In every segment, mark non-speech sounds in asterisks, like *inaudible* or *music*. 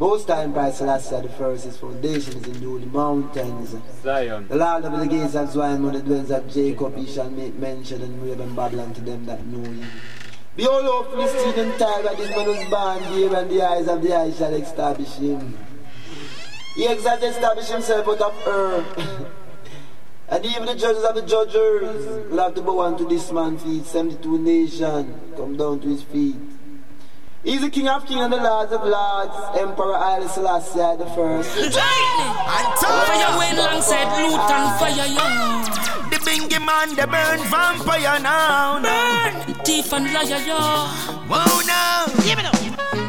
Most time, Christ Selassie the first, his foundation is in the holy mountains. Zion. The Lord of the gates of Zion, when the dwellings of Jacob, he shall make mention and wave and Babylon to them that know him. Behold, O Philistine and Tyre, this man was born here, and the eyes of the eyes shall establish him. He exalted establish himself out of earth. *laughs* and even the judges of the judges will have to bow unto this man's feet. 72 nations come down to his feet. He's the King of Kings and the Lords of Lords, Emperor Haile Selassie the first. Fire went alongside loot and ah. fire, yo. The bingy man, the burn vampire now. Burn, thief and liar, yo. Whoa, now. Give it up.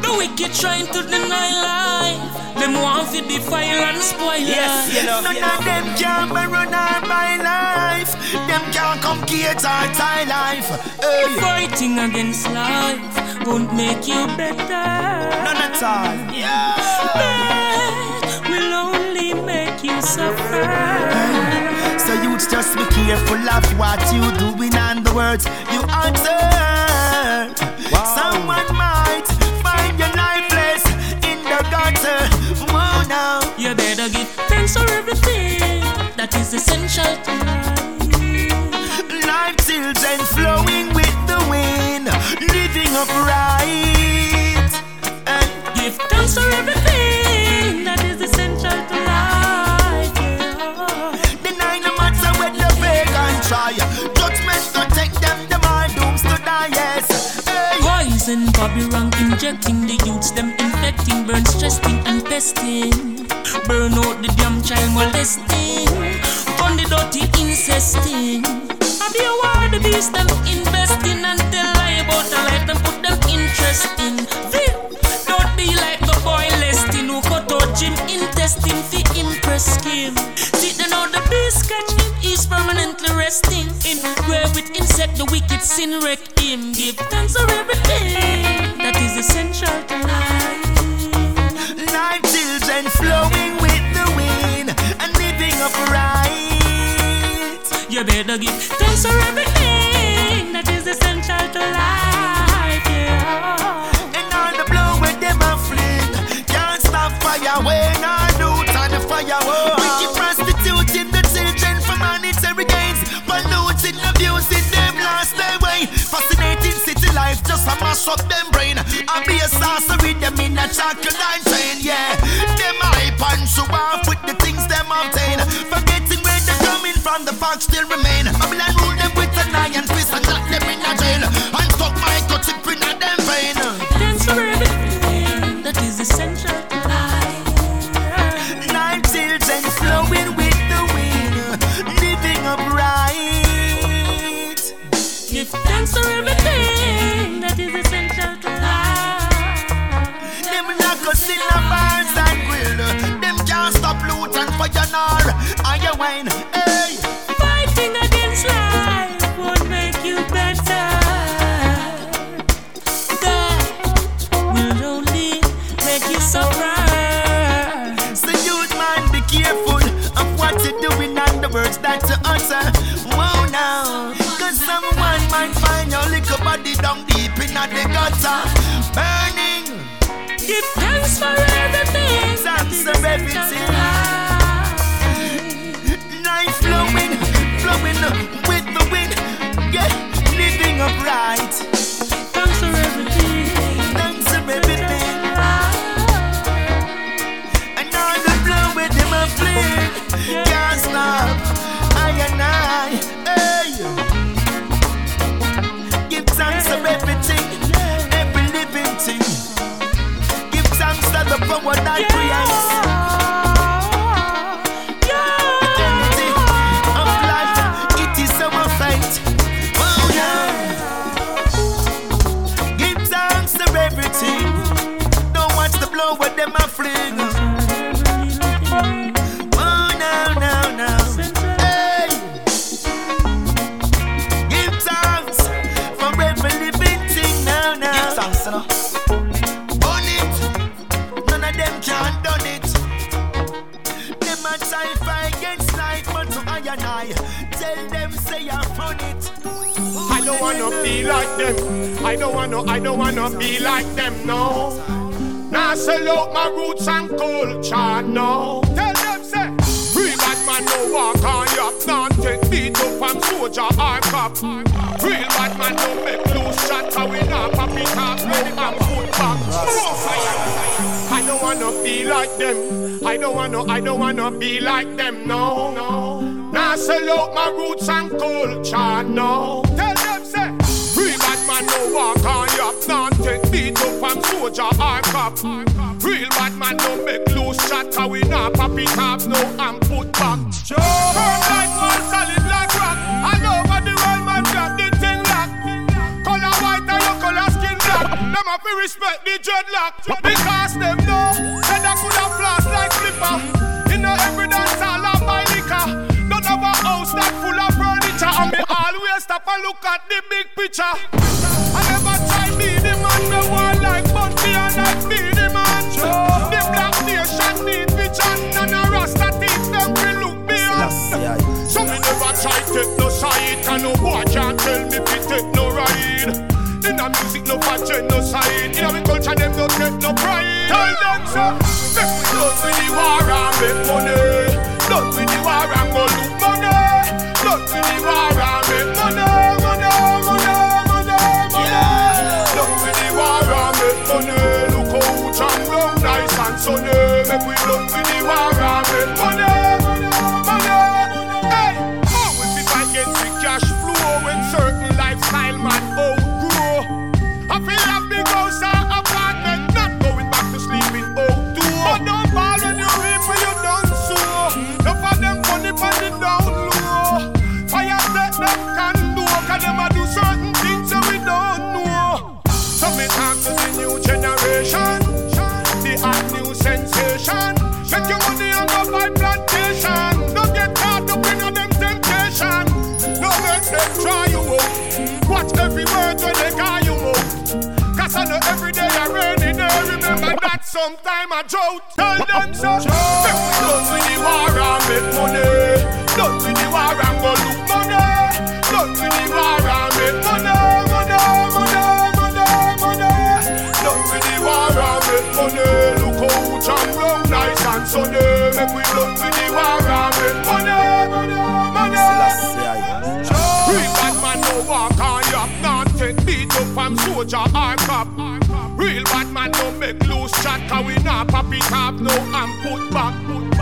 The wicked trying to deny life. Them want to defile and spoil Yes, life. you know, none of them can run our my life. Them can't come get our tie life. Hey. Fighting against life won't make you better. None at all. Yeah. Bad will only make you suffer. So you just be careful of what you doing and the words you utter. Someone You better give thanks for everything that is essential to life. Life children flowing with the wind, living upright. And Give thanks for everything that is essential to life. Yeah. deny no matter what the pagan try. Judgment to take them, them are dooms to die. Yes. Hey. Poison, Bobby Rank injecting the youths, them infecting, burn, stressing and pesting. Burn out the damn child molesting, on the dirty incesting. I be a the beast them investing and tell lie about a life them put them interest in. Vim, Don't be like the boy Lestin who cut out Jim intestine fi impress him. See they know the beast catch him, he's permanently resting in grave with insect the wicked sin wreck him. Give thanks for everything that essential to life. Life children flowing with the wind and living upright. You better give thanks for everything that is essential to life. Yeah. And all the blow with them a fling Can't stop fire when I do turn the fire Wicked prostituting the children for monetary gains Polluting, abusing them lost their way Fascinating just a mash up them brain. I be a sorcery them in a chocolate train Yeah, them hype and show off with the things them obtain. Forgetting where they're coming from the facts still remain. Babylon and fire nor iron wine. Hey, Fighting against life won't make you better. That will only make you suffer. so youth man, be careful of what you're doing and the words that you utter. Whoa now, cause someone might find your little body down deep in the gutter, burning. Give thanks for everything. Thanks for everything. Flowing, with the wind. Yeah, living upright. Thanks for everything. Wanna be like them. I don't wanna, I don't wanna be like them, no. Now sell out my roots and culture, no. Tell them, say, real bad man no walk on yap. Not take beat up from soldier or cop. Real bad man no make loose shot. How we not pop it up, ready and put back. I don't wanna be like them. I don't wanna, I don't wanna be like them, no, no. Now sell out my roots and culture, no. Man no walk on yap. Not take beat up from soldier or cop. Real bad man no make loose shot. How we not pop it up, no, and put back. Sure. Firm like one solid like rock. All over the world, man, drop the thing lock. Color white and your color skin black. Them have to respect the dreadlock because them know that I could have floss like flipper. Stop and look at the big picture. I never try be the man me want like Bounty and like Beenie Man. The black nation need vision and a rasta teach them to look beyond. So me never try take no side, and no boy can't tell me fi take no ride. In a music, no for genocide. In a culture, them don't take no pride. Tell them so. Make we done with the war and make money. Sometime I drought. Tell them so. Done with the war and make money. Done with the war and go look money. Done with the war and make money. Money, money, money, money. Done with the war and make money. Look how Chang long, nice and sunny. Make we done with the war and make money. Money, money. Real bad man no walk on yap, not take beat up from soldier or cop. Real bad man no make loose chat, cause we not pop it up, no and put back, put back.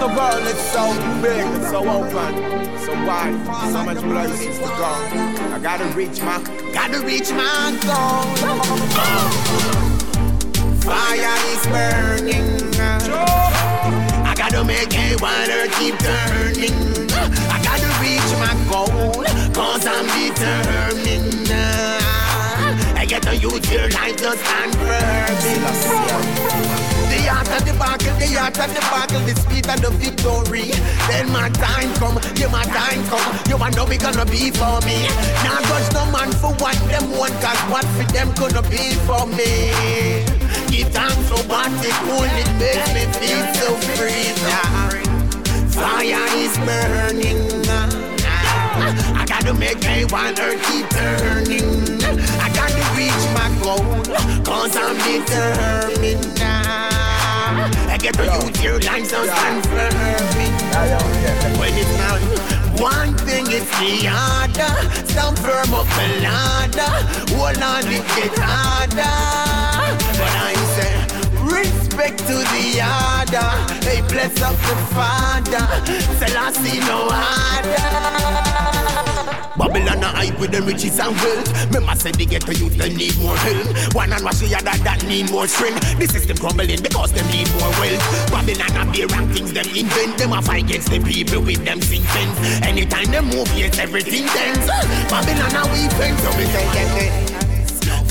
The world is so big, so open, so wide, so much places to go. I gotta reach my, gotta reach my goal. Fire is burning. I gotta make a water keep turning. I gotta reach my goal, cause I'm determined. I get use your life to stand firm. The art of the battle, the art of the battle, the speed of the victory. Then my time come, yeah, my time come. You want know we gonna be for me. Now judge no man for what them want, cause what for them gonna be for me. Give thanks for what it cool, it makes me feel so free. Fire is burning. I gotta make water keep turning. Cause I'm determined. I get to use your lines so stand firm. When it's done, one thing is the other. Stand firm up the ladder. Hold on, it get harder. But I say, respect. Respect to the order. Hey, bless up the father. Selassie no harder. Babylon a hype with them riches and wealth. Remember say the ghetto youth them need more help. One and wash the other that need more strength. This is the system crumbling because them need more wealth. Babylon a beer and things them invent. Them a fight against the people with them sing fence. Anytime them move, yes everything tense. Babylon a weeping so we can get it.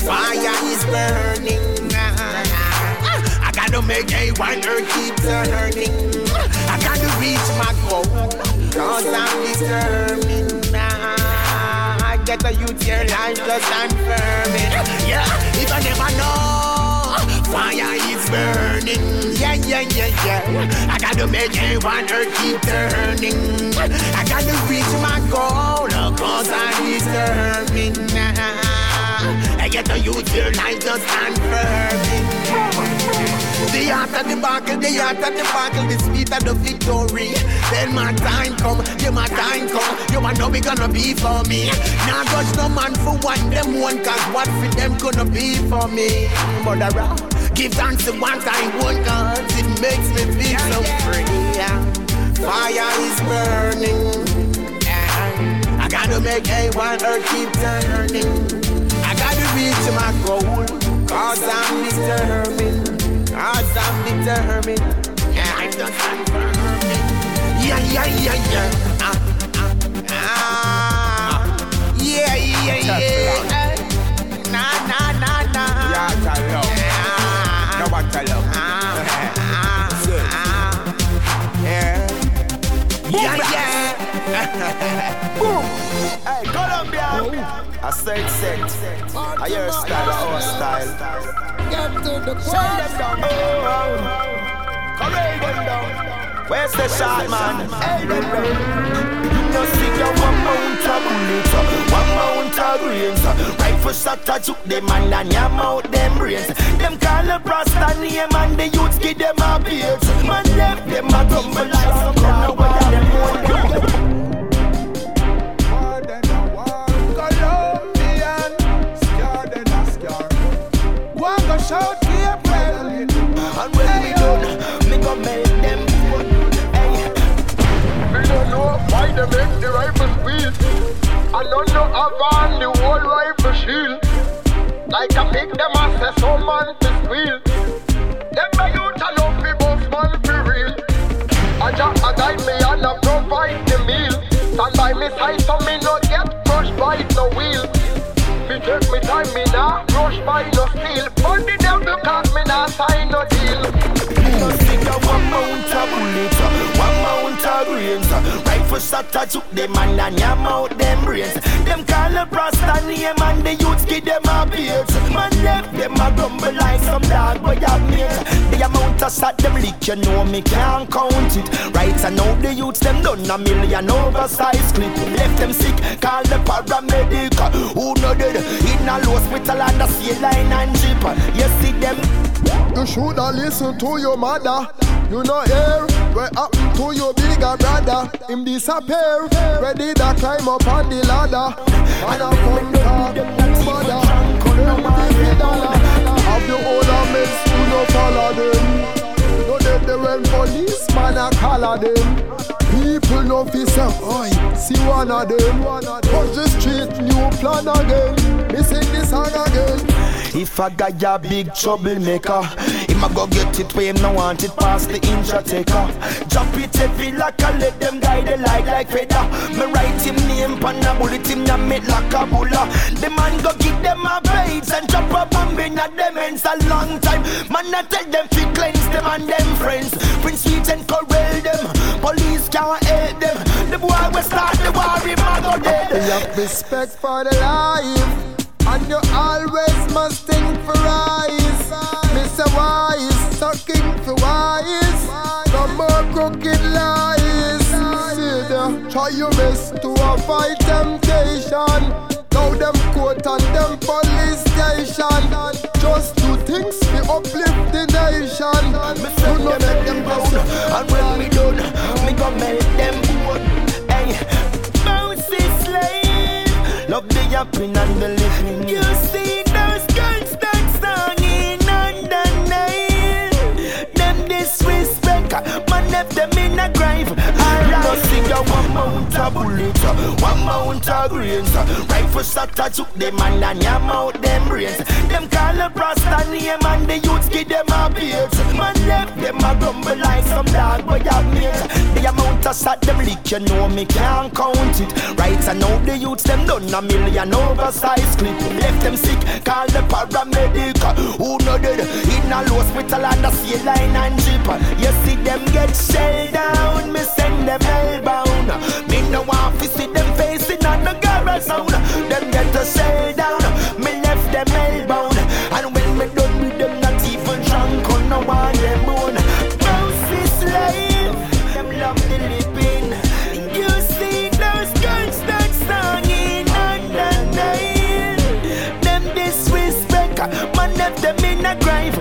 Fire is burning. I gotta make a earth keep turning. I gotta reach my goal. Cause I'm determined. I get a youth here life just firm. Yeah, if I never know. Fire is burning, yeah, yeah, yeah, yeah. I gotta make a earth keep turning. I gotta reach my goal, cause I'm determined get a youth here life just stand firm. The art of the buckle, the art of the buckle, the speed of the victory. Then my time come, yeah, my time come. You know we gonna be for me. Now judge no man for what them want, cause what for them gonna be for me. Murderer, give thanks to what I want, cause it makes me feel so free. Yeah. Fire is burning. I gotta make a one earth keep turning. I gotta my goal, cause I'm determined. Cause I'm determined. Yeah, I'm determined. Yeah, yeah, yeah, yeah. Ah, ah, ah. Yeah, yeah, yeah. Nah, nah, nah, nah. Yeah, tell love. No tell love. Yeah. Yeah, yeah. Boom. *laughs* Hey, Colombia. I said set. I your style, our style. Get to the point. Send them down. Oh, oh. Come them down. Where's the shot, man? Hey, them no see your one mount of bullets, uh, one mount of grains. Uh, rifle shot a juke them and then yam out them brains. Them call the Rasta name and the youths give them a beard. Man left them a tumble like some now where them want shout April. And when we done, me go make them vote. Hey. Me don't know why they make the rifle squeal. I don't know about the whole rifle shield. Like I pick them and say some man to squeal. Them my youth I love me boss man for real. I just a guide me and I provide the meal. Stand by me side so me not get crushed by no wheel. Take me time, me nah rush by no steel. But the devil cause me nah sign no deal. No stick a one mount of bullets, grains. Rifle shot a took them and then yam out them brains. Them call the Rasta name and the youths give them a beard. Man left them a grumble like some dog boy have mates. The amount of shot them lick, you know me can't count it. Right I know the youths them done a million oversized clip. Left them sick, call the paramedic. Who know dead? In a low hospital and a sea line and jeep. You see them. You shoulda listen to your mother. You know hear what happened to your bigger brother. Him disappear, ready to climb up on the ladder. And I come talk mother. Have your older men who no follow them. No dead they when policeman a collar them. People no fi say, oi, see one of them. Touch the street, new plan again. Me sing this song again. If a guy a big troublemaker, him a go get it where him no want it past the inja taker. Drop it heavy like a let them guide the light like feather. Me write him name pan a bullet him ya make like a bulla. The man go give them a babes and drop a bomb in a them ends a long time. Man I tell them fi cleanse them and them friends. Prince Sweet and corral them. Police can't help them. The boy will start the war him a go dead. You have respect for the life. And you always must think for rise. Mr. Wise, sucking for wise. No more crooked lies. See try your best to avoid temptation. Now them court and them police station. Just do things to uplift the nation. Me say them them proud, and when me done, me go make them Love the yapping and the living. You see those girls that song in under nine. Them disrespect, man, left them in a grave underneath. ya one mount of bullets, one mount of grains. Rifle shot a took them and then yam out them brains. Them call a Rasta name and the youths give them a beard. Man left them a grumble like some dog boy have mates. The amount of shot them lick, you know me can't count it. Right, I know the youths them done a million oversized clip. Left them sick, call the paramedic. Who know dead in a hospital and a sea line and jeep. You see them get shelled down, send them hellbound. Me no want to see them facing on the garage sound. Them get a shell down, me left them hellbound. And when me done with them, not even drunk on no one them bone. Bouncy slave, them love the living. You see those guns that singing under nine. Them disrespect, man left them in a grave.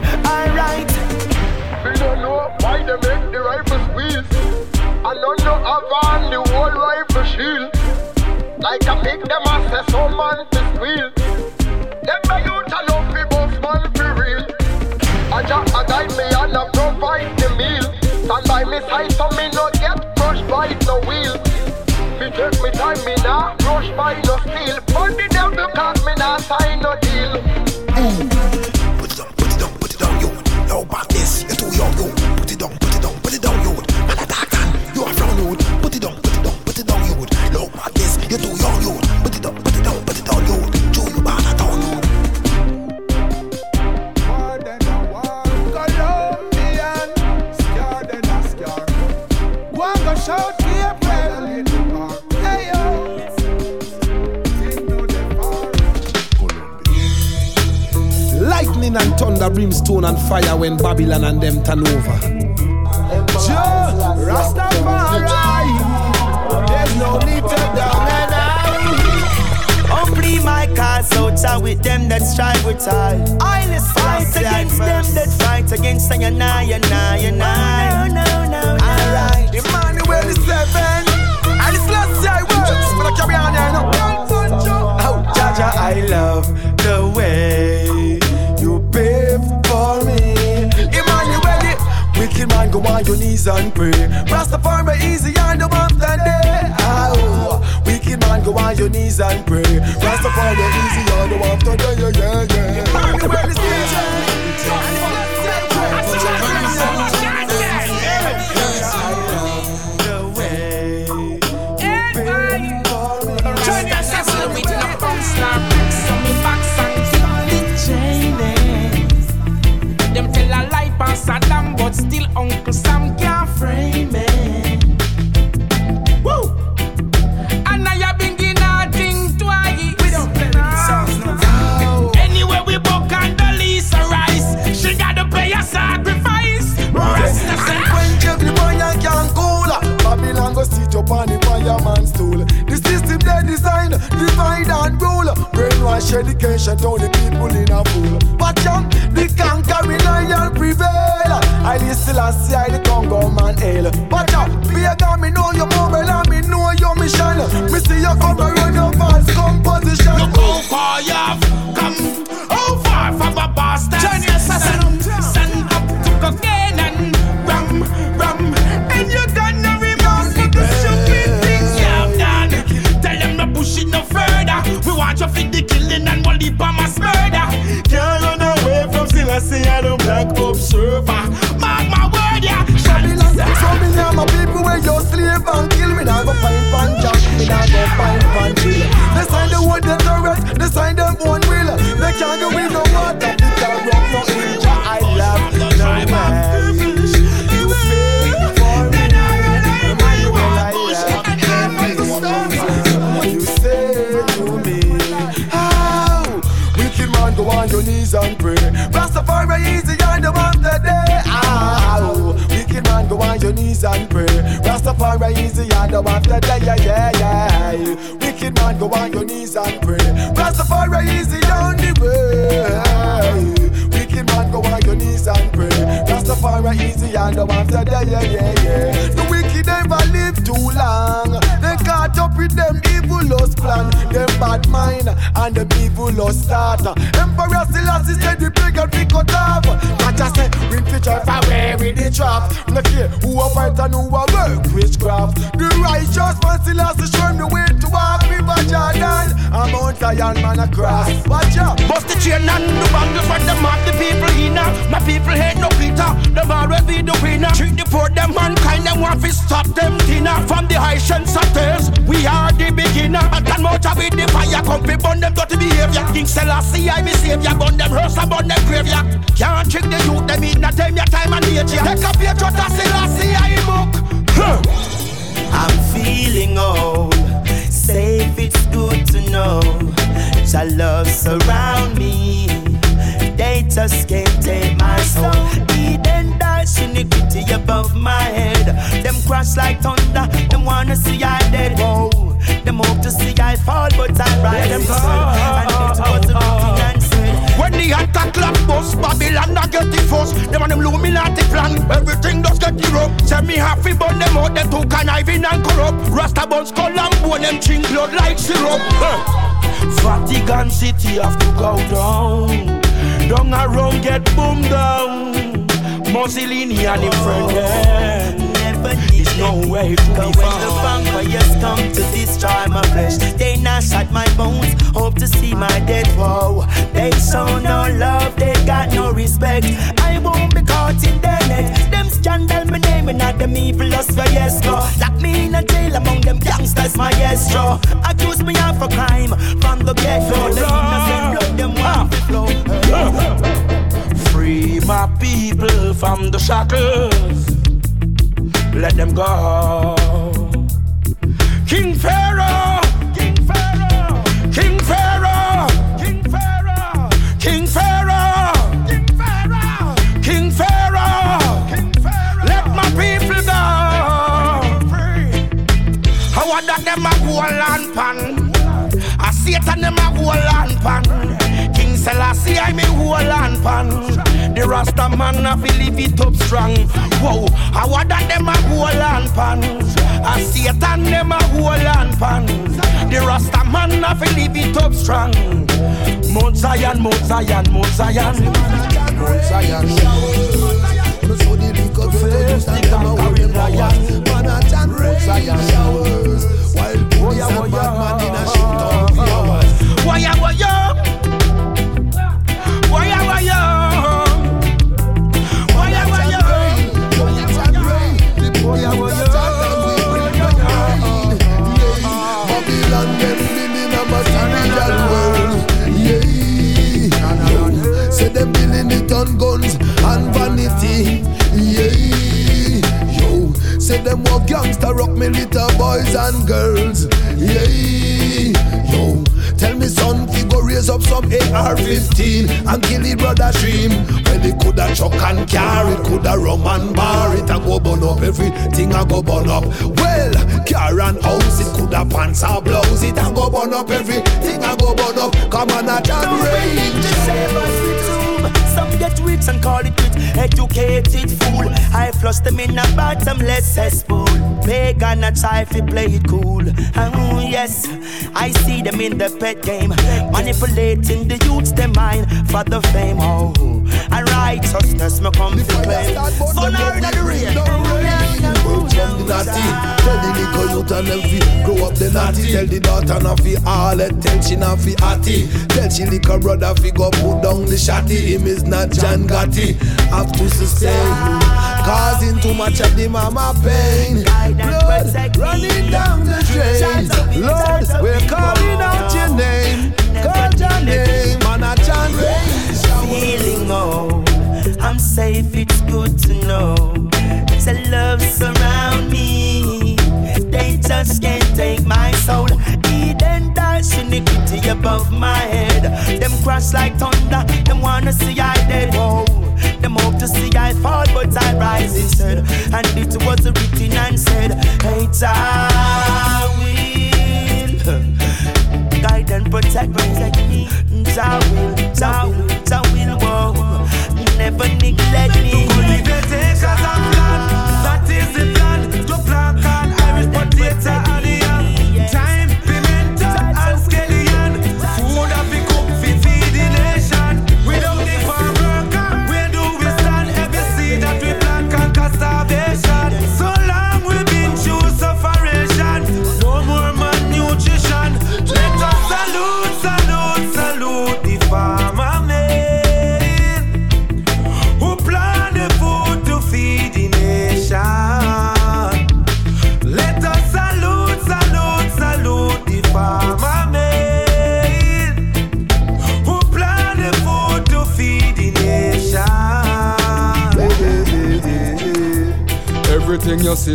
Know about the whole rifle shield. Like I pick them and say some man to squeal. Them my youth I love me boss man for real. I just a guide me and I provide the meal. Stand by me side so me not get crushed by no wheel. Me take me time, me nah rush by no steel. Fund the devil cause me nah sign no deal. Thunder, brimstone and fire when Babylon and them turn over. Sure, Rastafari, there's no need to down and out. Only my cause out with them that strive with I. I fight against them that fight against I and I and I and I. No, no, no, no. Alright. Emmanuel is seven, and it's last year works, but I carry on here now. Oh, Jah Jah, I love the way on your knees and pray. Rastafari easy and the month and day. Oh, wicked man, go on your knees and pray. Rastafari easy on the one to day, yeah, yeah, yeah. Emmanuel is seven. The Yeah, yeah, yeah bad mind and the evil lost start. Emperor Selassie said the big and pick cut off. I just say we fit drive away with the trap. No care who a fight and who a work witchcraft. The righteous man Selassie show him the way to walk River Jordan. I'm Mount Zion man across. Watch out. Bust the chain and the bangles for them have the people in My people hate no Peter, them always be the winner. Treat the poor them mankind, them want to stop them dinner. From the high satyrs, we are the beginner. And can motor with the come burn them dirty behavior. King Selassie, I be savior, burn them hearse and burn them graveyard. Can't trick the youth, them in the time, your time and age. Take up your trust, Selassie, I book. I'm feeling old, safe, it's good to know. Your love surround me, they just can't take my soul. Iniquity above my head. Them crash like thunder, them wanna see I dead. Whoa, them hope to see I fall, but I rise. Them and it was a routine and said. When the attack clock bust, Babylon I get the force. Them and them Illuminati plan, everything does get rope. Send me happy burn them out, them too conniving and corrupt. Rasta bones skull and bone, them ching blood like syrup. Huh. Vatican City have to go down. Down around get boom down. Mussolini and him friend them. Never It's no way to Cause be when the found. vampires come to destroy my flesh, they gnash at my bones, hope to see my dead woe. They show no love, they got no respect. I won't be caught in their net. Them scandal me naming at them evil us for yes go. Lock me in a jail among them gangsters, my yes show. Accuse me of a crime from the get go. My people from the shackles. Let them go. King Pharaoh. King Pharaoh. King Pharaoh. King Pharaoh. King Pharaoh. King Pharaoh. Let my people go. How are that them a hold on pan? A Satan them a hold on pan. Selassie I me hold on pan. The Rasta man a fi live it up strong. Whoa, how are that them a hold on pan? A Satan them a hold on pan. The Rasta man a fi live it up strong. Mount Zion, Mount Zion, Mount Zion. Mount Zion. So the liquor produce and them a worry about Man a chant Mount Zion showers While police and bad man in a shit town for hours Waya waya, waya Say them walk gangster rock me little boys and girls. Yeah Yo. Tell me son fi go raise up some AR-15 and kill it brother dream Well it coulda chuck and carry, coulda rum and bar it. A go burn up everything I go burn up. Well car and house it coulda pants or blouse it. A go burn up everything I go burn up. Come on a Don't rain get rich and call it wit. Educated fool. I flush them in a bottomless cesspool. Pagan a try fi play it cool. Oh yes, I see them in the pet game, manipulating the youths their mind for the fame. Oh, and righteousness me come to claim. Fun out of the rain. Work from the natty Tell the little youth and them fi grow up the natty Tell the daughter not fi all it Tell she not fi atty Tell she little brother fi go put down the shotty Him is not John Gotti Have to sustain Causing too much of the mama pain Blood running down the drain Lord, we're calling out your name Call your name and a chant feeling old. I'm safe, it's good to know. The love surround me. They just can't take my soul. Dash iniquity above my head. Them crash like thunder. Them wanna see I dead. Whoa. Them hope to see I fall, but I rise instead. And it was written and said, Hey, I will *laughs* guide and protect me. Jah will, Jah will, Jah will, whoa. Never neglect me. That is the plan to plant an Irish potato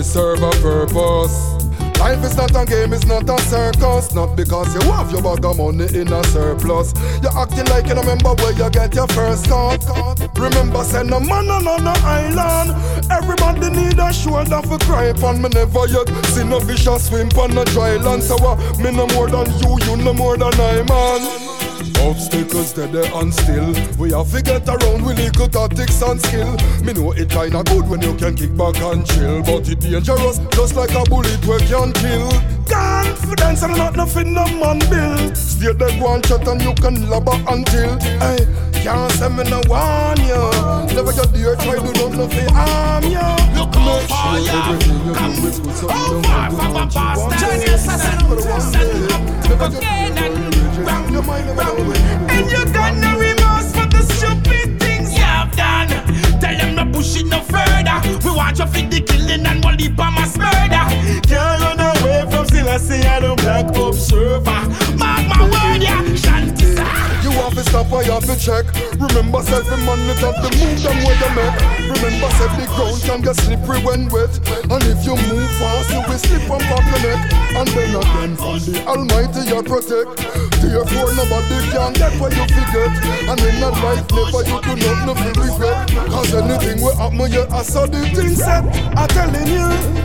serve a purpose. Life is not a game, it's not a circus. Not because you have your bag of money in a surplus. You're acting like you remember where you get your first cut. Remember, send no man on an island. Everybody need a shoulder for cry upon me. Never yet seen no fish swim on a dry land. So uh, me no more than you, you no more than I, man. Obstacles that they and still. We have to get around with little tactics and skill. Me know it kinda good when you can kick back and chill. But it dangerous just like a bullet we can kill. Confidence and not nothing no man build. Stay there go and chat and you can lobber until Hey, can't say me no warn you Never get there try to do nothing harm you Look how far you come How far from a past Johnny Assassin And And you got no remorse for the stupid things you have done. Tell them no push it no further. We want you for the killing and we'll leap on mass murder. Can't run away from Selassie and the black observer Mark my word, yeah, have to stop you have to check. Remember self the man it have to move them where you make. Remember said the ground can get slippery when wet. And if you move fast you will slip and pop your neck. And then again from the almighty you protect. Therefore nobody can get what you forget. And in a life never you do not nothing regret. Cause anything will happen you I saw the thing set I'm telling you.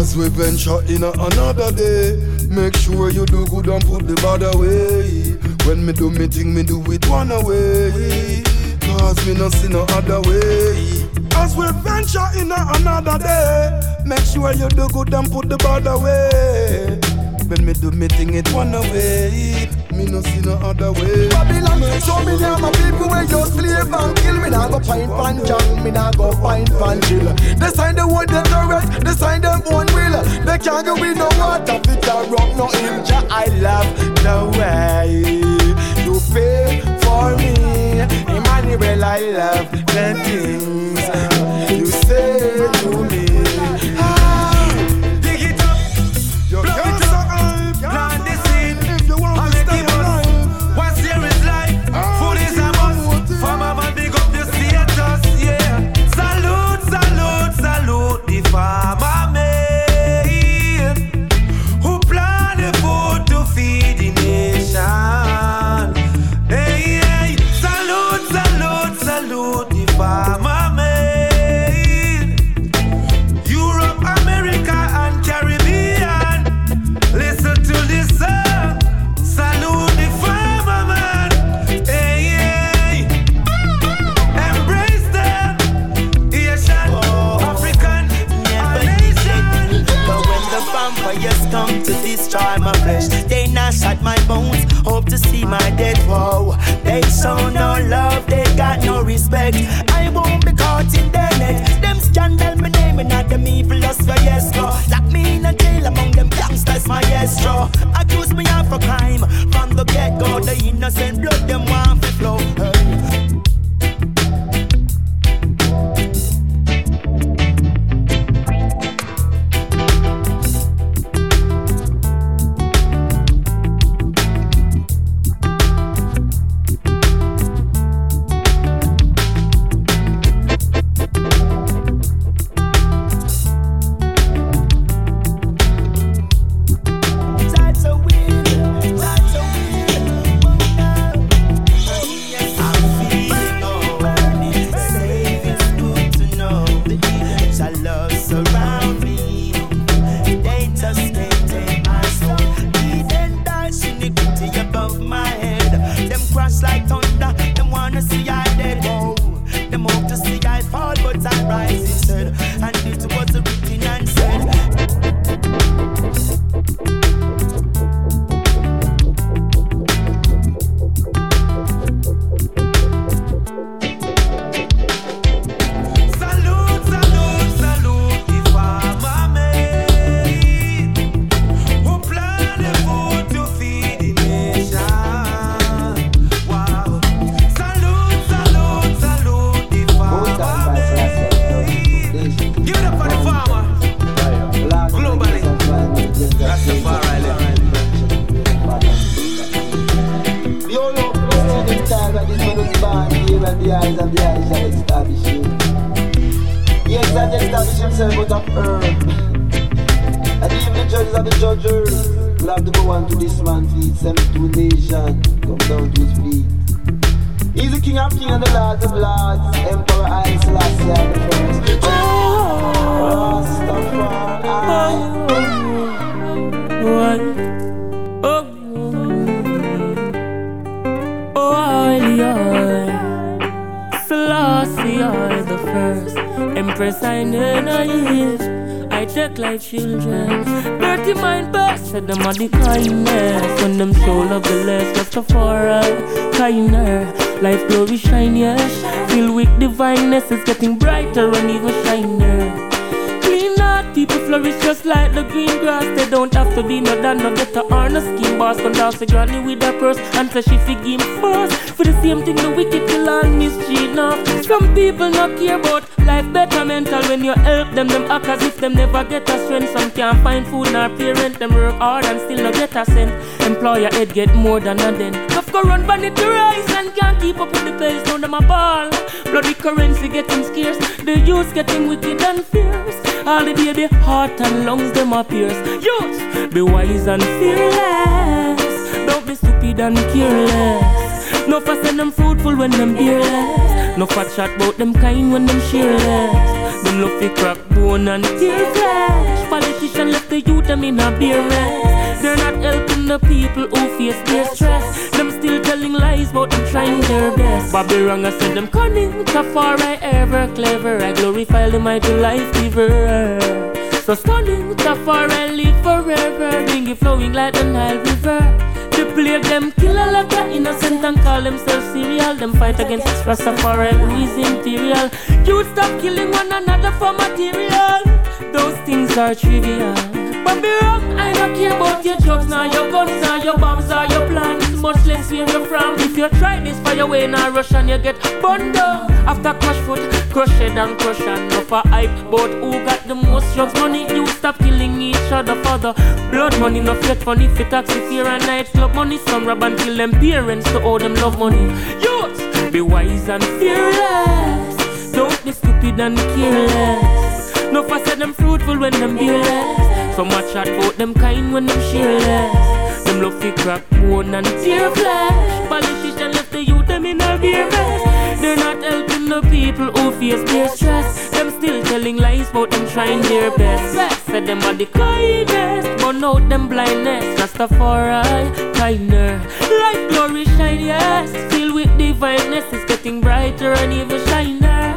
As we venture in another day, make sure you do good and put the bad away. When me do me thing, me do it one away. Cause me no see no other way. As we venture in another day, make sure you do good and put the bad away. When me do me thing, it one away. Me no see no other way. Babylon, show me there my people where you slave and kill me. Nah go find pan jang, me nah go find pan chill. They sign the one them direct, they sign them own will. They can't go with no water, fit a rock, no injure. I love the way. You pay for me, Emmanuel. I love the things respect. I won't be caught in their net. Them scandal me naming at them evil us for yes go. Lock me in a jail among them gangsters, my yes straw. Accuse me of a crime from the get go. The innocent blood out of earth. And even the judges of the judges will have to go on to this feet, seventy-two nation, come down to his feet. He's the king of kings and the of lords, Emperor the first. Oh, Rastafari. Oh, oh, Oh, I, I, Selassie, I the first I know naive. I take like children. Dirty mind best, said them are the kindness. When them show love the less, Rastafari, kinder. Life glory shine, yes. Filled with divineness, it's getting brighter and even shinier. People flourish just like the green grass. They don't have to be no done, no better or no scheme boss. Come down to granny with a purse and say she forgive first. For the same thing, the wicked kill and mischief. Some people not care about life better mental when you help them. Them act as if them never get a strength. Some can't find food nor parent. Them work hard and still not get a cent. Employer head get more than a den. Tough go run vanity rise and can't keep up with the pace. Now them a ball. Bloody currency getting scarce. The youth getting wicked and fierce. All the baby heart and lungs them appears. Youth, be wise and fearless. Don't be stupid and careless. No for send them fruitful when them beerless. No for chat about them kind when them shareless. Them love fi crack bone and tear flesh. Politician left the youth them in a beer rest. They're not helping the people who face their stress. Them still telling lies about them trying their best. Bobby Wrong, I said them cunning, far I ever clever. I glorify the mighty life giver. So stunning, far I live forever. Dingy flowing like the Nile River. The plague them kill a lot of innocent and call themselves serial. Them fight against Rastafari who is imperial. You stop killing one another for material. Those things are trivial. But be wrong, I don't care about your drugs, now your guns, now your bombs, or your plans. Much less where you're from. If you try this fire away in a rush and you get burned down. After crush foot, crush head and crush and no for hype. But who got the most drugs money? You stop killing each other for the blood money. No fake funny for taxi fear and night club money. Some rob and kill them parents to owe them love money. Youth, be wise and fearless. Don't be stupid and careless. No for them fruitful when them beerless. Some a chat about them kind when them shareless. Them love fi crack bone and tear flesh. Politician left the youth them in a beer vest. They're not helping the people who face their stress. Them still telling lies about them trying their best. Said them are the kindest, burn out them blindness. Rastafari, kinder. Life glory shine, yes. Filled with divineness, it's getting brighter and even shiner.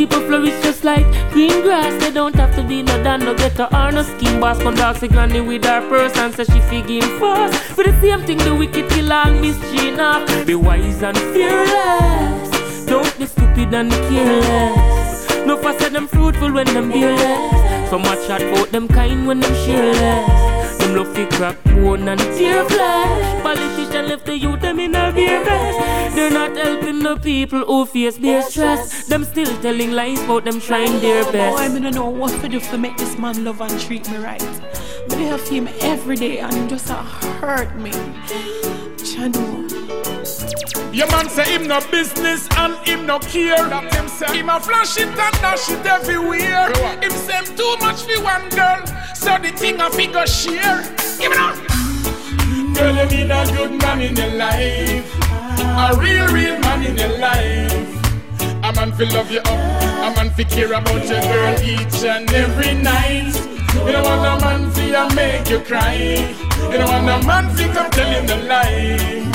People flourish just like green grass. They don't have to be no dan, no ghetto or no scheme boss. Come dog granny with her purse and say she figure first. For the same thing, the wicked kill and mischief now. Be wise and fearless. Don't be stupid and careless. No say them fruitful when them be less. So much chat about them kind when them shareless. Them love fi crack bone and tear flesh. Politician left the youth them in a beer vest. They're not helping the people who face their stress. Them still telling lies about them trying their best. Boy, I don't know what to do to make this man love and treat me right. But they have him every day and him just a hurt me. Chano. Your man say him no business and him no care. That him say him a flash it and dash it everywhere. Him say him too much for one girl, so the thing a figure share. Give it up. Girl, you need a good man in your life, a real, real man in your life. A man fi love you up, a man fi care about your girl each and every night. You don't want a man fi make you cry. You don't want a man fi come tell you the lie.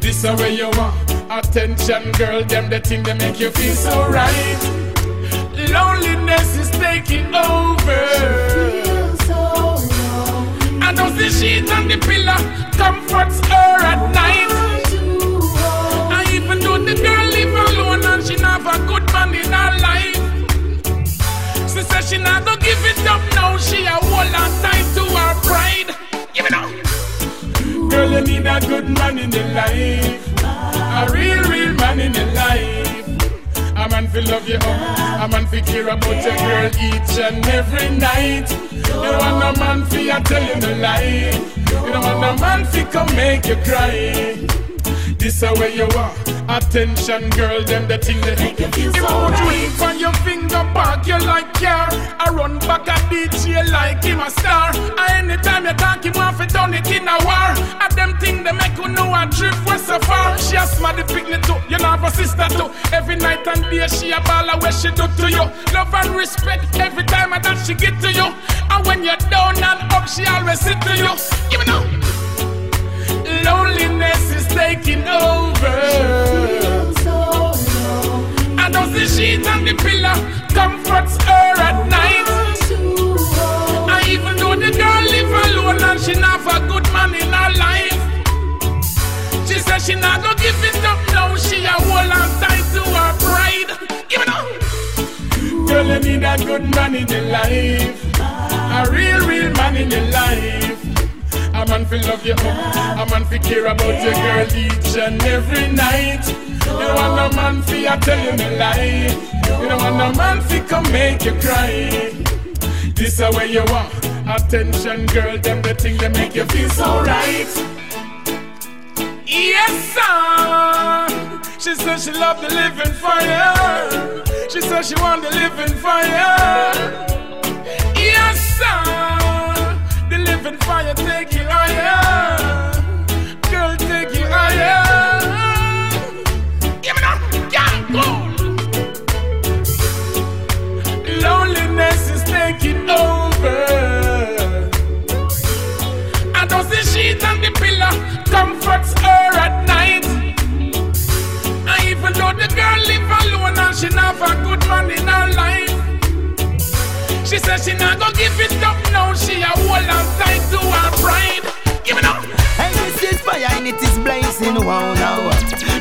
This is where you want attention, girl. Them the thing that make you feel so right. Loneliness is taking over. And those the sheet and the pillow comforts her at night. And even though the girl live alone and she not a good man in her life, she says she not gonna give it up now. She a hold on tight to her pride. Give it up. Girl, you need a good man in your life. A real, real man in your life. A man fi love you up. A man fi care about your girl each and every night. You don't want a man fi a tell you the lie. You don't want a man fi come make you cry. This is where you are. Attention, girl, them the thing that make you feel so right. You on your finger back, you like care. I run back a DJ like him a star. And anytime you talk, him off it done it in a war. So far. She a smart the picnic too. You know her sister too. Every night and day she a ball where she do to you. Love and respect every time I that she get to you. And when you're down and up, she always sit to you. Give me now. Loneliness is taking over. So and does the sheet and the pillow comforts her at night. And even though the girl live alone and she not a good man in her life. She said she not gonna give it up now. She a hold on tight to her pride. Give it up. Girl, you need a good man in your life. A real, real man in your life. A man fi love you up, a man fi care about your girl each and every night. You don't want no man fi a tell you no lie. You don't want no man fi come make you cry. This is where you are. Attention, girl, them the thing that make you feel so right. Yes, sir. She said she loved the living fire. She said she want the living fire. Yes, sir. The living fire take you higher. Girl, take you higher. Give me that. Yeah, go. Loneliness is taking over. She a good man in her life. She says she not gonna give it up now. She a hold on tight to her pride. Give it up. Hey, this is fire and it is blazing. Wow, now.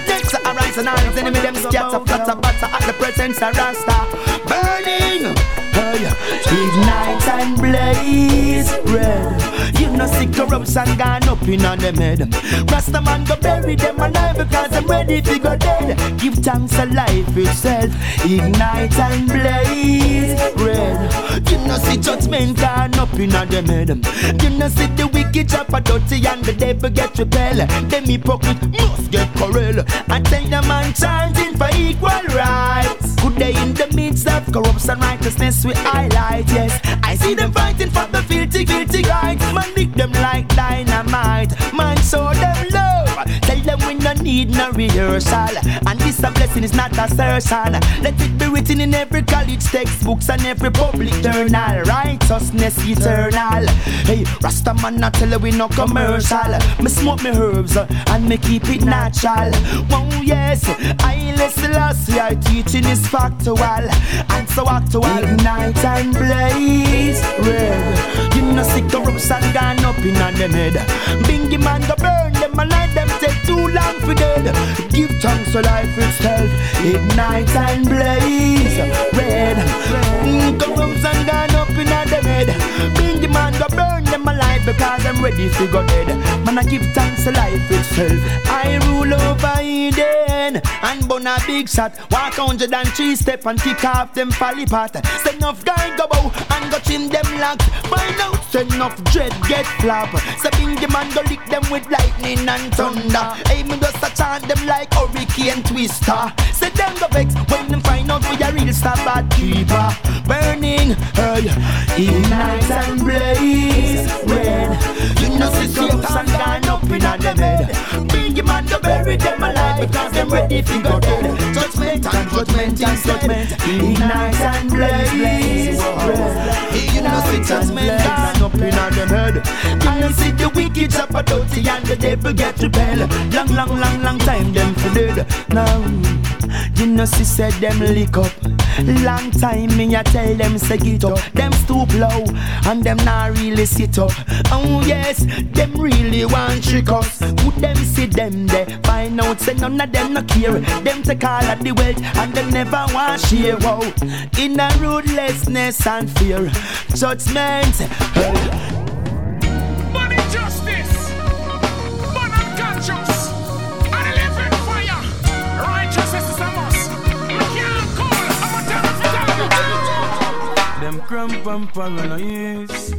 Next arise and eyes, enemy them scatter, flutter, butter at the presence of Rasta. Burning. Hey, ignite and blaze red. You know, see corruption gone up in on them head. Rasta man go bury them alive because I'm ready to go dead. Give thanks to life itself. Ignite and blaze red. You know, see judgment gone up in on them head. You know, see the wicked chop a dirty and the devil get repel. Them hypocrite must get corral. I tell the man chanting for equal rights. Day in the midst of corruption, righteousness we highlight. Yes, I see them fighting for the filthy, guilty rights. Man, nick them like dynamite. Man, show them no need no rehearsal. And this a blessing is not a assertion. Let it be written in every college textbooks and every public journal. Righteousness eternal. Hey, Rasta man, I tell you we no commercial. Me smoke me herbs and me keep it natural. Oh yes, I listen last year teaching is factual and so actual. Ignite and blaze red. You know see corruption gone up in on them head. Bingy man go burn them and them too long for dead. Give thanks to life itself. Ignite and blaze red. Mm, corruption gone up in them head. Bingy man go burn them alive because I'm ready to go dead. Man I give thanks to life itself. I rule over Eden and burn a big shot. Walk hundred and three step and kick off them folly pot. Send enough guy go bow and go trim them lock. Find out send enough dread get flop. So bingy man go lick them with lightning and thunder. Hey just a chant them like hurricane twister. Say them go vex when them find out we a real star bad keeper. Burning, hey, ignite and blaze red. You know see Satan gone up in a them head. Bingy man go bury them alive because them ready to go dead. Judgment and judgment and judgment. Ignite and blaze. You know see judgment gone up in a them head. You see the wicked chop a dirty and the devil get repel. Long, long, long, long time them for dead. Now, you know see said them lick up. Long time me a tell them say get up. Them stoop low and them not really sit up. Oh yes, them really want trick us. Would them see them there? Find out say none of them no care. Them take all of the wealth and them never want share. Wow, in a ruthlessness and fear, judgment. Hey. Money justice. Cramp and paranoids.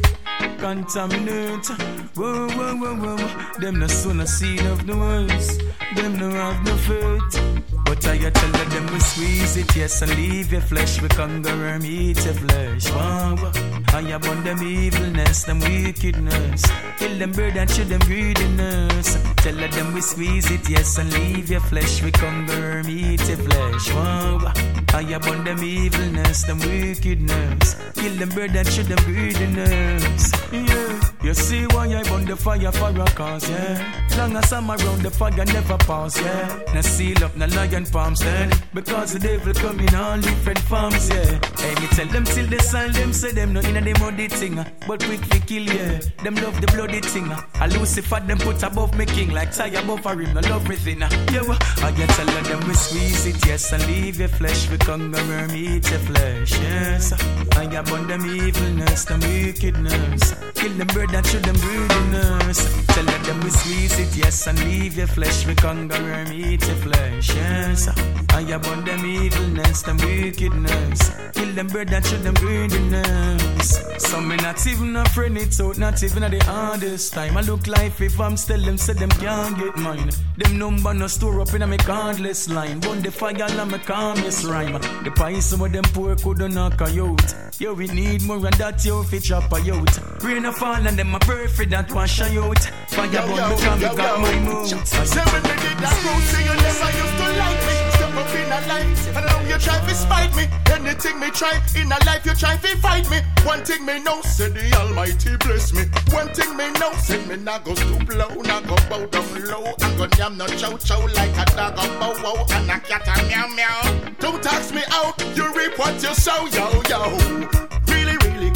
contaminate. Whoa, whoa, whoa, whoa. Them no son a seed of the words. Them no have no faith. But I tell them we squeeze it, yes, and leave your flesh. We conquer and eat your flesh. Whoa. I abund them evilness, them wickedness. Kill them bird and show them greediness. Tell them we squeeze it, yes, and leave your flesh. We conquer and eat your flesh. Whoa, I abund them evilness, them wickedness. Kill them bird and show them greediness. Yeah. You see why I burn the fire for a cause, yeah. Long as I'm around, the fire never pass, yeah. Now seal up, now lion palms, then. Because the devil come in all different forms, yeah. Hey, me tell them till they sign them, say them no in a them muddy thing, uh. but quickly kill, yeah. Them love the bloody thing, uh. I Lucifer them put above me king, like tie above a rim, no love everything, uh. yeah. I get tell them we squeeze it, yes, and leave your flesh, we and eat your flesh, yes. I burn them evilness, them wickedness, kill them bird that show them greediness. Tell them we squeeze it, yes, and leave your flesh, we conquer and eat your flesh, yes. I burn them evilness, them wickedness, kill them bird that show them greediness. Some me not even a friend, it's out, not even at the hardest time. I look like if I'm still them, say them can't get mine. Them number no store up in a me cardless line. Burn the fire and me calmest rhyme. The pies some of them poor could knock a out. Yo, we need more and that yo fit chop a out. Rain a fall and them a perfect that wash a out. Fire burn because me got my mood. Seven minutes that road, see you never used to like me. In a life, and now you try to spite me. Anything me try in a life, you try to fight me. One thing me know, say the Almighty bless me. One thing me know, say me not go stoop low, not go bow down low. I'm gonna yam no chow chow like a dog a bow wow and a cat a meow meow. Don't tax me out, you reap what you sow, yo yo.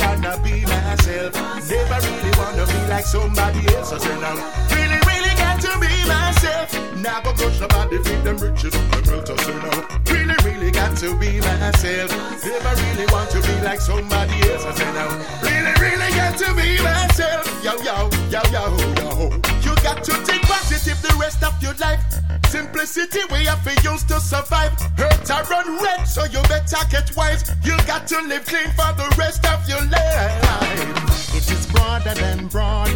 Gonna be myself. Never really wanna be like somebody else. I say now, really, really got to be myself. Never crush nobody, feed them riches, them wealth. I say now, really, really got to be myself. Never really want to be like somebody else. I say now, really, really got to be myself. Yo, yo, yo, yo, yo. You got to think positive the rest of your life. Simplicity we have to use to survive. Hurt or run red, so you better get wise. You got to live clean for the rest of your life. It is broader than broad.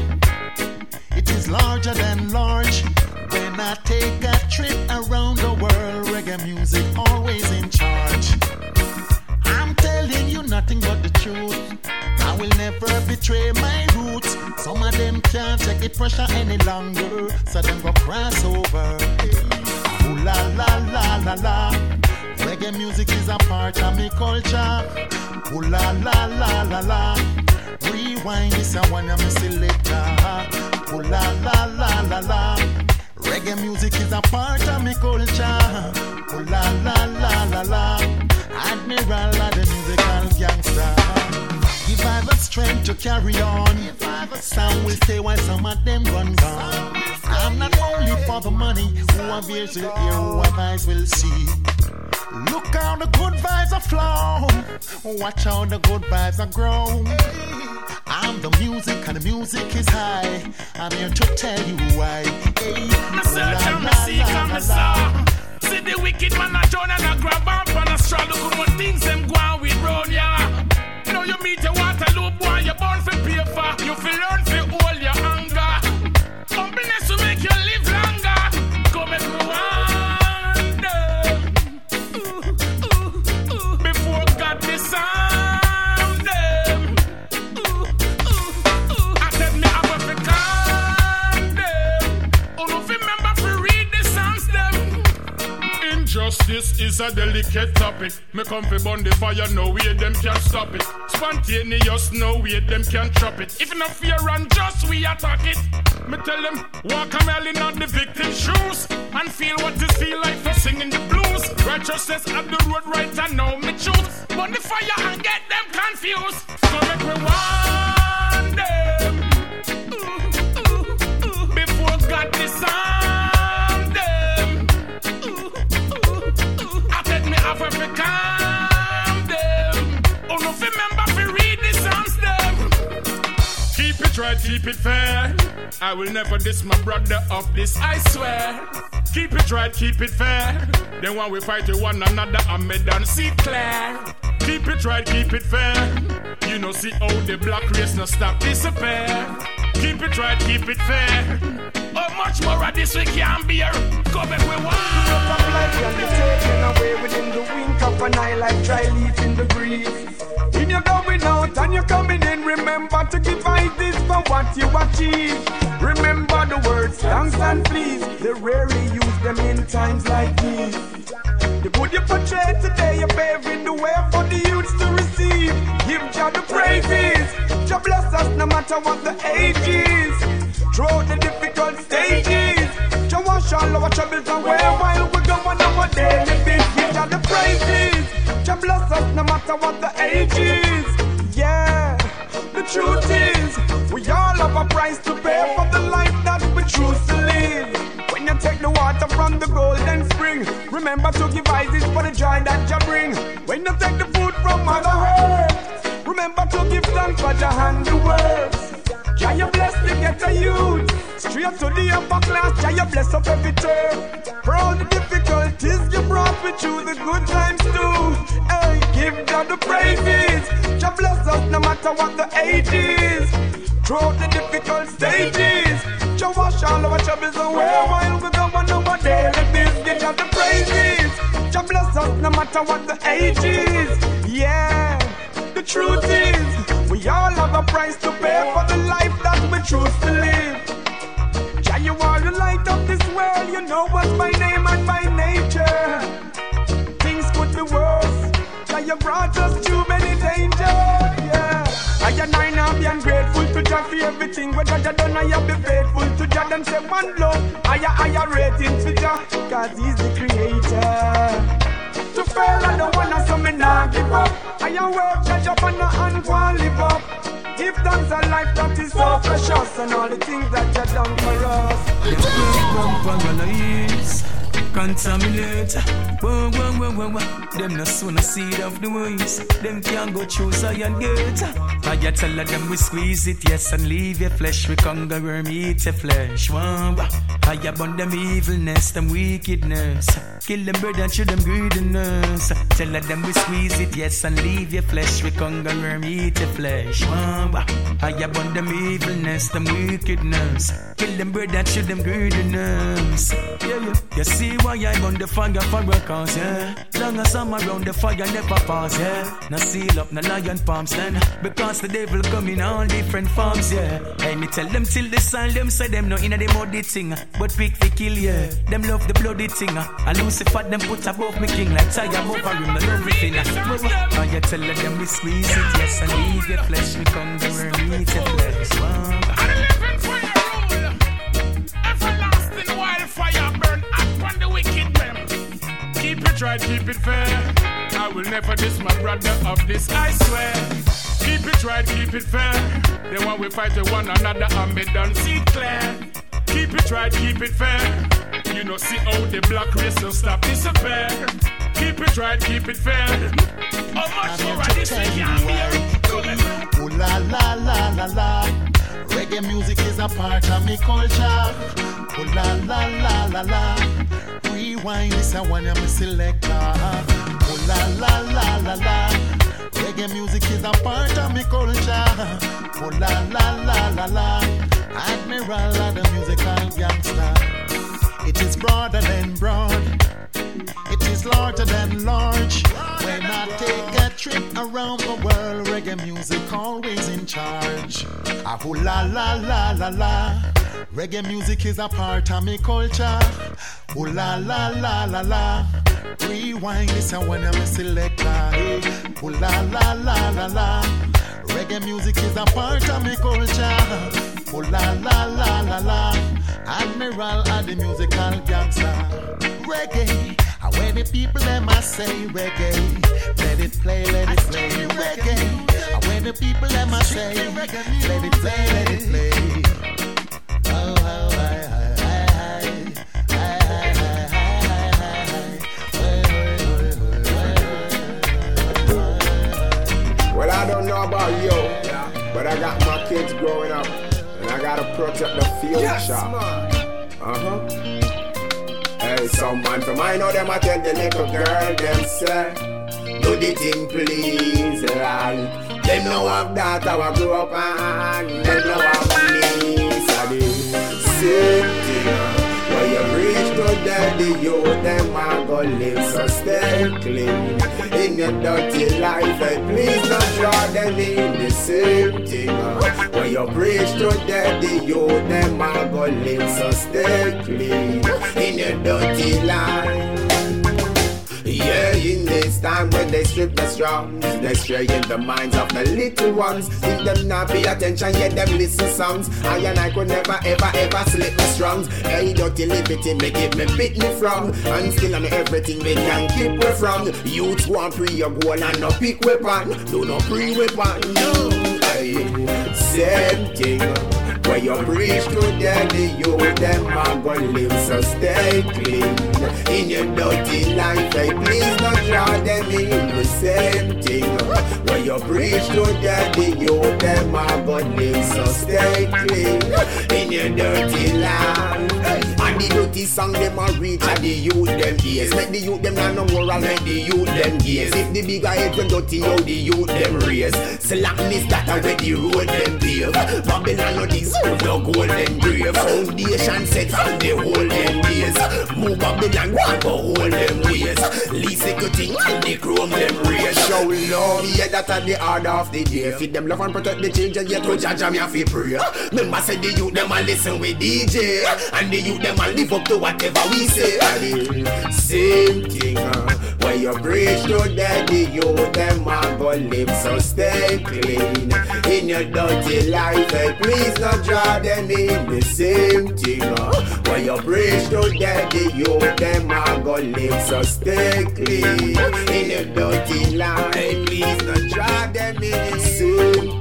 It is larger than large. When I take a trip around the world, reggae music always in charge. Telling you nothing but the truth. I will never betray my roots. Some of them can't take the pressure any longer, so them go cross over. Ooh la la la la la. Reggae music is a part of me culture. Ooh la la la la la. Rewind this a one of me selector. Ooh la la la la la. Reggae music is a part of me culture. Ooh la la la la la. Admiral of the musical gangster. Give I the strength to carry on. Some will stay while some of them run gone. I'm not only for the money, who ears will hear, who eyes will see. Look how the good vibes are flow. Watch how the good vibes are grow. I'm the music and the music is high. I'm here to tell you why. Hey, Me search and me seek and me saw. See the wicked man a join and a grab up and a straw. Look how things them go on with road, yeah. Now you meet your Waterloo boy, you born for paper. You feel learn for all your anger. Injustice is a delicate topic. Me come fi burn the fire, no way them can stop it. Spontaneous, no way them can chop it. If no fear and just we attack it. Me tell them walk a mile in on the victim's shoes and feel what it feel like for singing the blues. Righteousness at the road right and now me choose. Burn the fire and get them confused. So make me warn them before God disarm Keep it right, keep it fair. I will never diss my brother of this, I swear. Keep it right, keep it fair. Then when we fight with one another, I made them see clear. Keep it right, keep it fair. You know, see how the black race no stop disappear. Keep it right, keep it fair. How much more of this we can bear? Go back we want. Up like you're taken away within the wink of an eye like dry leaf in the breeze. When you're going out and you're coming in, remember to give this for what you achieve. Remember the words, thanks and please. They rarely use them in times like these. The good you portray today, you're paving the way for the youths to receive. Give Jah the praises. Jah bless us no matter what the age is. Through the difficult stages. Jah wash all our troubles away while we go on our daily business. Give Jah the praises. Jah bless us no matter what the age is. Yeah, the truth is, we all have a price to pay for the life that we choose to live. When you take the water from the golden spring, remember to give Isis for the joy that you bring. When you take the food from Mother Earth, remember to give thanks for your handiworks. Jah you bless the ghetto youth, straight to the upper class. Jah you bless up every turn. All the difficulties you brought me through, the good times too. Hey, give God the praises. Jah bless us no matter what the age is. Through the difficult stages, Jah wash all our troubles away while we go on our daily business. God the praises. Jah bless us no matter what the age is. Yeah, the truth is, we all have a price to pay for the life that we choose to live. Jah, you are the light of this world. You know us by name and by nature. Things could be worse. Jah, you brought us through many dangers. Yeah. I and I now be ungrateful to Jah for everything. What Jah done, I have be faithful to Jah. Them say one love, higher, higher rating to Jah, cause He's the creator. Fail, I don't wanna, so me nah give up. I am work, Jah up on the go and live up. Give thanks a life that is so precious and all the things that you done for us. Contaminate, whoa, whoa, whoa, whoa, whoa. Them no soon a seed of the ways. Them can't go through Zion gate. I ya tell them we squeeze it, yes, and leave your flesh. We conquer worm, eat your flesh. Whoa, whoa. I burn them evilness, them wickedness. Kill them bird and show them greediness. Tell them we squeeze it, yes, and leave your flesh. We conquer worm, eat your flesh. Whoa, whoa. I burn them evilness, them wickedness. Kill them bird and show them greediness. Yeah, yeah. You see why I'm on the fire for a cause, yeah. Long as I'm around the fire, never pass, yeah. Now seal up, no lion palms then. Because the devil come in all different forms, yeah. Hey, me tell them till the sign, them say them no in a the muddy thing. But pick the kill, yeah. Them love the bloody thing. And Lucifer, them put above me king like tiger over him, no everything. And you tell them we squeeze it, yes, and leave your flesh, we come to meet your flesh. Wow. It right, keep it fair. I will never diss my brother of this, I swear. Keep it right, keep it fair. Then when we fight with one another, and me done see clear. Keep it right, keep it fair. You know, see how the black race will stop disappear. Keep it right, keep it fair. How much more of this we can bear? Ooh la la la la la. Reggae music is a part of me culture. Ooh la la la la la. Rewind this a one of me selector. Ooh la la la la la. Reggae music is a part of me culture. Ooh la la la la la. Admiral of the musical gangster. It is broader than broad. It is larger than large. When I take a trip around the world, reggae music always in charge. Ah, ooh la la la la la. Reggae music is a part of me culture. Ooh la la la la la. Rewind this and when I'm a selector. Hey. Ooh la la la la la. Reggae music is a part of me culture. Ooh la la la la la. Admiral of the musical gangster. Reggae. And when the people them I say reggae, let it play, let it play reggae. And when the people them I say, let it play, let it play. Oh. Well, I don't know about you, but I got my kids growing up. I gotta protect the future. Yes, Uh huh. Hey, some man from I know them I tell the little girl them say do the thing please right. Them know have that I grow up and them know have me. So the same thing. When you reach to daddy, you them are gonna live so stay clean. In your dirty life, and please don't draw them in the same thing. Eh. When you reach to daddy, you them are gonna live so stay clean. In your dirty life. Yeah, in this time when they strip the strong, in the minds of the little ones. If them not pay attention, yet them listen songs. I and I could never ever ever slip my strongs. Hey, dirty liberty, make it me bit me from. And still on everything we can keep we from. Youth want pre your goal and no pick weapon. Do no pre weapon, no. Hey, same thing. When you preach to daddy, you them are gonna live so stay clean. In your dirty life, hey, please don't draw them in the same thing. When you preach to daddy, you them are gonna live so stay clean. In your dirty life. Dirty song them a reach and the youth them ears. Make the youth them not no moral, make the youth them gaze. If the bigger head when dirty, how the youth them raise. Slackness that a where the road them pave. Babylon no deserve no golden grave. Foundation set from the olden days. Move Babylon one go hold them ways. Least a good thing and the chrome them raise. Show love, yeah that are the order of the day. Feed them love and protect the children, yet to judge them you fi pray. Remember say the youth them a listen with DJ, and the youth them a live up to whatever we say. Same thing, uh, when you preach to daddy, you them a go live so stay clean. In your dirty life, hey, please don't draw them in the same thing. Uh, when you preach to daddy, you them a go live so stay clean. In your dirty life, hey, please don't draw them in the same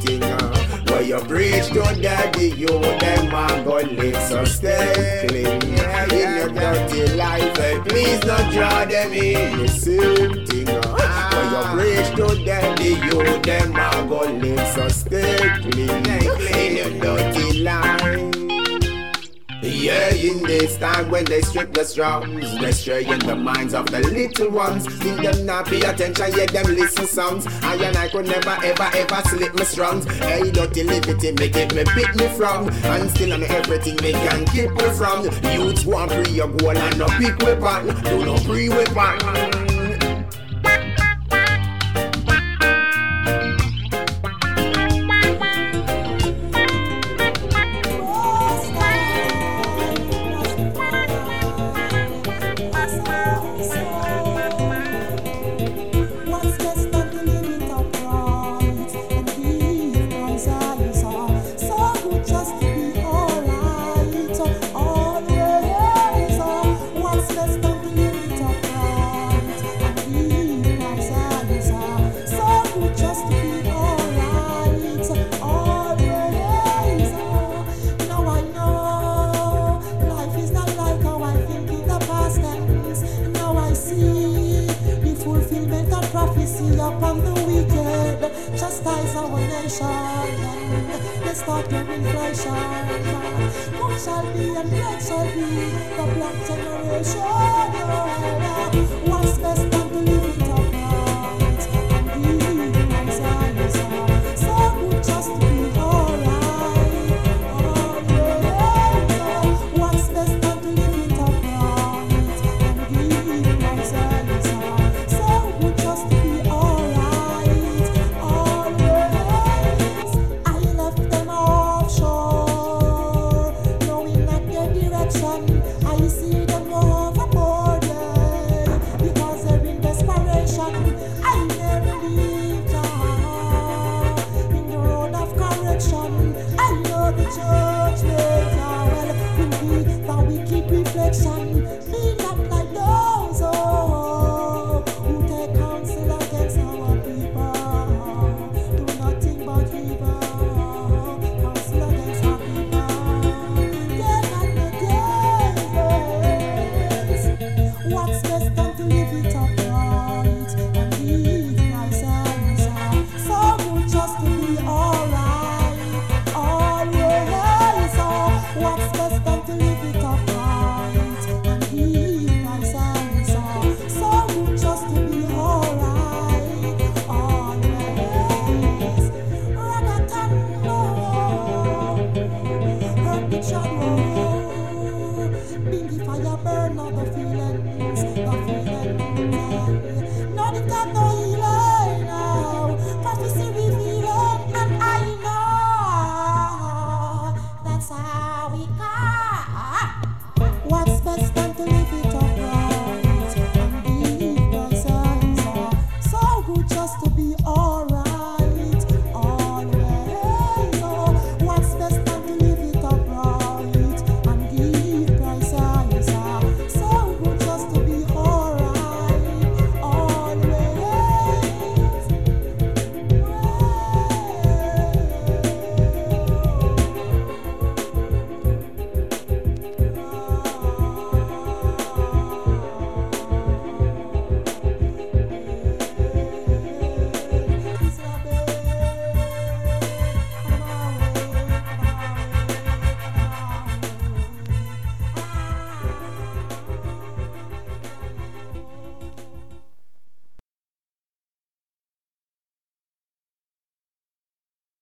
you preach to daddy, you them a go live so stay clean. In your dirty life, hey, please don't draw them in the same thing. Uh, when you preach to daddy, you them a go live so stay clean. In your dirty life. Yeah, in this time when they strip the strums, they stray in the minds of the little ones. In them not pay attention, yet them listen sounds. I and I could never ever ever slip my strongs. Hey, dirty liberty, make it me pick me from. And still on everything they can keep me from. Youths want pre your goal and no pick weapon. Do no pre weapon.